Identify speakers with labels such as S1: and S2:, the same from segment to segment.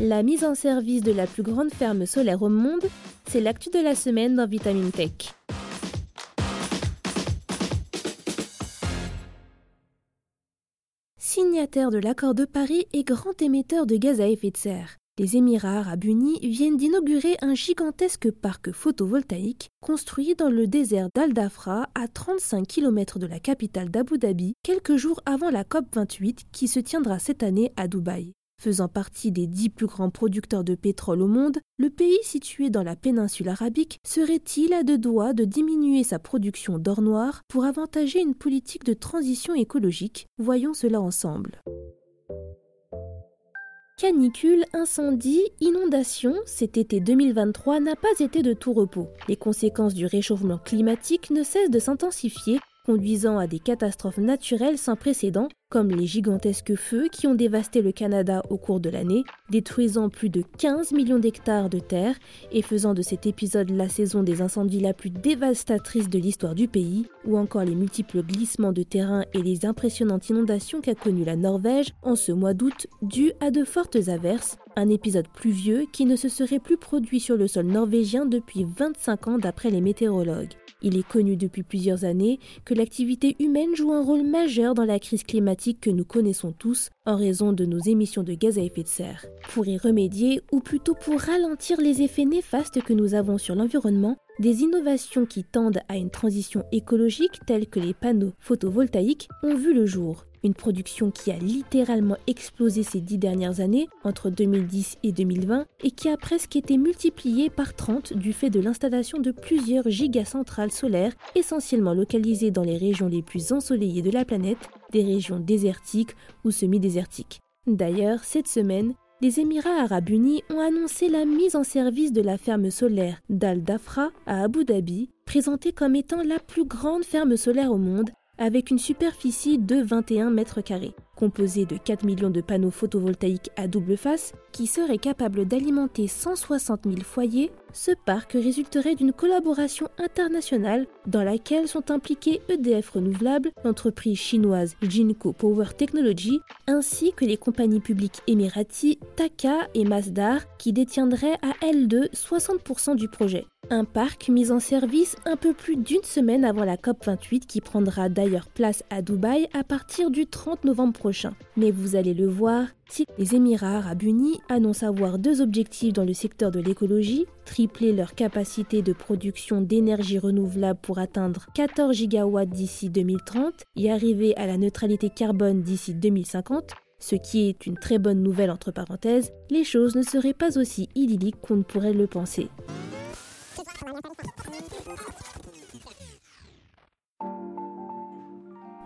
S1: La mise en service de la plus grande ferme solaire au monde, c'est l'actu de la semaine dans Vitamine Tech. Signataire de l'accord de Paris et grand émetteur de gaz à effet de serre, les Émirats arabes unis viennent d'inaugurer un gigantesque parc photovoltaïque construit dans le désert d'Al Dafra à 35 km de la capitale d'Abu Dhabi, quelques jours avant la COP28 qui se tiendra cette année à Dubaï. Faisant partie des dix plus grands producteurs de pétrole au monde, le pays situé dans la péninsule arabique serait-il à deux doigts de diminuer sa production d'or noir pour avantager une politique de transition écologique? Voyons cela ensemble. Canicule, incendie, inondation, cet été 2023 n'a pas été de tout repos. Les conséquences du réchauffement climatique ne cessent de s'intensifier conduisant à des catastrophes naturelles sans précédent, comme les gigantesques feux qui ont dévasté le Canada au cours de l'année, détruisant plus de 15 millions d'hectares de terre et faisant de cet épisode la saison des incendies la plus dévastatrice de l'histoire du pays, ou encore les multiples glissements de terrain et les impressionnantes inondations qu'a connues la Norvège en ce mois d'août dû à de fortes averses, un épisode pluvieux qui ne se serait plus produit sur le sol norvégien depuis 25 ans d'après les météorologues. Il est connu depuis plusieurs années que l'activité humaine joue un rôle majeur dans la crise climatique que nous connaissons tous en raison de nos émissions de gaz à effet de serre. Pour y remédier, ou plutôt pour ralentir les effets néfastes que nous avons sur l'environnement, des innovations qui tendent à une transition écologique telles que les panneaux photovoltaïques ont vu le jour une production qui a littéralement explosé ces dix dernières années, entre 2010 et 2020, et qui a presque été multipliée par 30 du fait de l'installation de plusieurs gigacentrales solaires, essentiellement localisées dans les régions les plus ensoleillées de la planète, des régions désertiques ou semi-désertiques. D'ailleurs, cette semaine, les Émirats arabes unis ont annoncé la mise en service de la ferme solaire d'Al Dafra à Abu Dhabi, présentée comme étant la plus grande ferme solaire au monde avec une superficie de 21 mètres carrés, composée de 4 millions de panneaux photovoltaïques à double face qui seraient capables d'alimenter 160 000 foyers, ce parc résulterait d'une collaboration internationale dans laquelle sont impliqués EDF Renouvelable, l'entreprise chinoise Jinko Power Technology, ainsi que les compagnies publiques émiraties Taka et Masdar qui détiendraient à elles deux 60% du projet. Un parc mis en service un peu plus d'une semaine avant la COP28 qui prendra d'ailleurs place à Dubaï à partir du 30 novembre prochain. Mais vous allez le voir, si les Émirats arabes unis annoncent avoir deux objectifs dans le secteur de l'écologie, tripler leur capacité de production d'énergie renouvelable pour atteindre 14 gigawatts d'ici 2030 et arriver à la neutralité carbone d'ici 2050, ce qui est une très bonne nouvelle entre parenthèses, les choses ne seraient pas aussi idylliques qu'on ne pourrait le penser.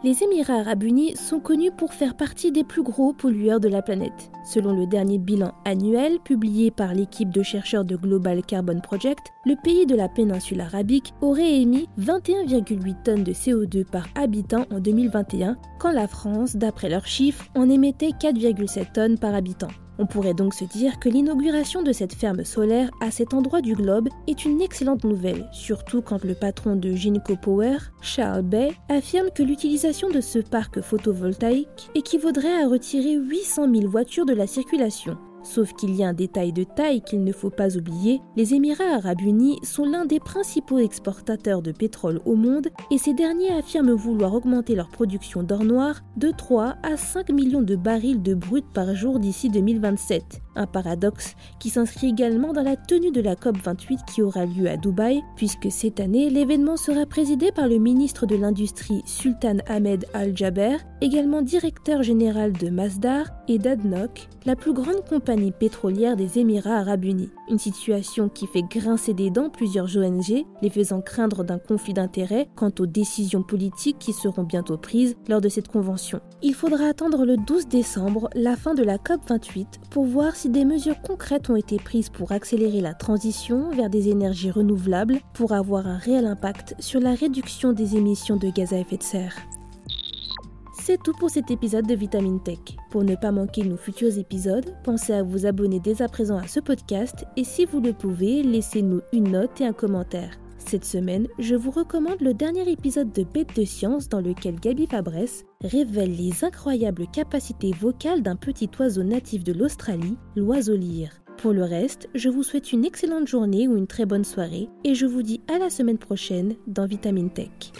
S1: Les Émirats arabes unis sont connus pour faire partie des plus gros pollueurs de la planète. Selon le dernier bilan annuel publié par l'équipe de chercheurs de Global Carbon Project, le pays de la péninsule arabique aurait émis 21,8 tonnes de CO2 par habitant en 2021, quand la France, d'après leurs chiffres, en émettait 4,7 tonnes par habitant. On pourrait donc se dire que l'inauguration de cette ferme solaire à cet endroit du globe est une excellente nouvelle, surtout quand le patron de Ginkgo Power, Charles Bay, affirme que l'utilisation de ce parc photovoltaïque équivaudrait à retirer 800 000 voitures de la circulation. Sauf qu'il y a un détail de taille qu'il ne faut pas oublier, les Émirats arabes unis sont l'un des principaux exportateurs de pétrole au monde et ces derniers affirment vouloir augmenter leur production d'or noir de 3 à 5 millions de barils de brut par jour d'ici 2027. Un paradoxe qui s'inscrit également dans la tenue de la COP28 qui aura lieu à Dubaï, puisque cette année, l'événement sera présidé par le ministre de l'Industrie Sultan Ahmed Al-Jaber, également directeur général de Masdar et d'ADNOC, la plus grande compagnie pétrolière des Émirats arabes unis. Une situation qui fait grincer des dents plusieurs ONG, les faisant craindre d'un conflit d'intérêts quant aux décisions politiques qui seront bientôt prises lors de cette convention. Il faudra attendre le 12 décembre, la fin de la COP28, pour voir si des mesures concrètes ont été prises pour accélérer la transition vers des énergies renouvelables pour avoir un réel impact sur la réduction des émissions de gaz à effet de serre. C'est tout pour cet épisode de Vitamine Tech. Pour ne pas manquer nos futurs épisodes, pensez à vous abonner dès à présent à ce podcast et si vous le pouvez, laissez-nous une note et un commentaire. Cette semaine, je vous recommande le dernier épisode de Bête de science dans lequel Gabi Fabresse révèle les incroyables capacités vocales d'un petit oiseau natif de l'Australie, l'oiseau lyre. Pour le reste, je vous souhaite une excellente journée ou une très bonne soirée et je vous dis à la semaine prochaine dans Vitamine Tech.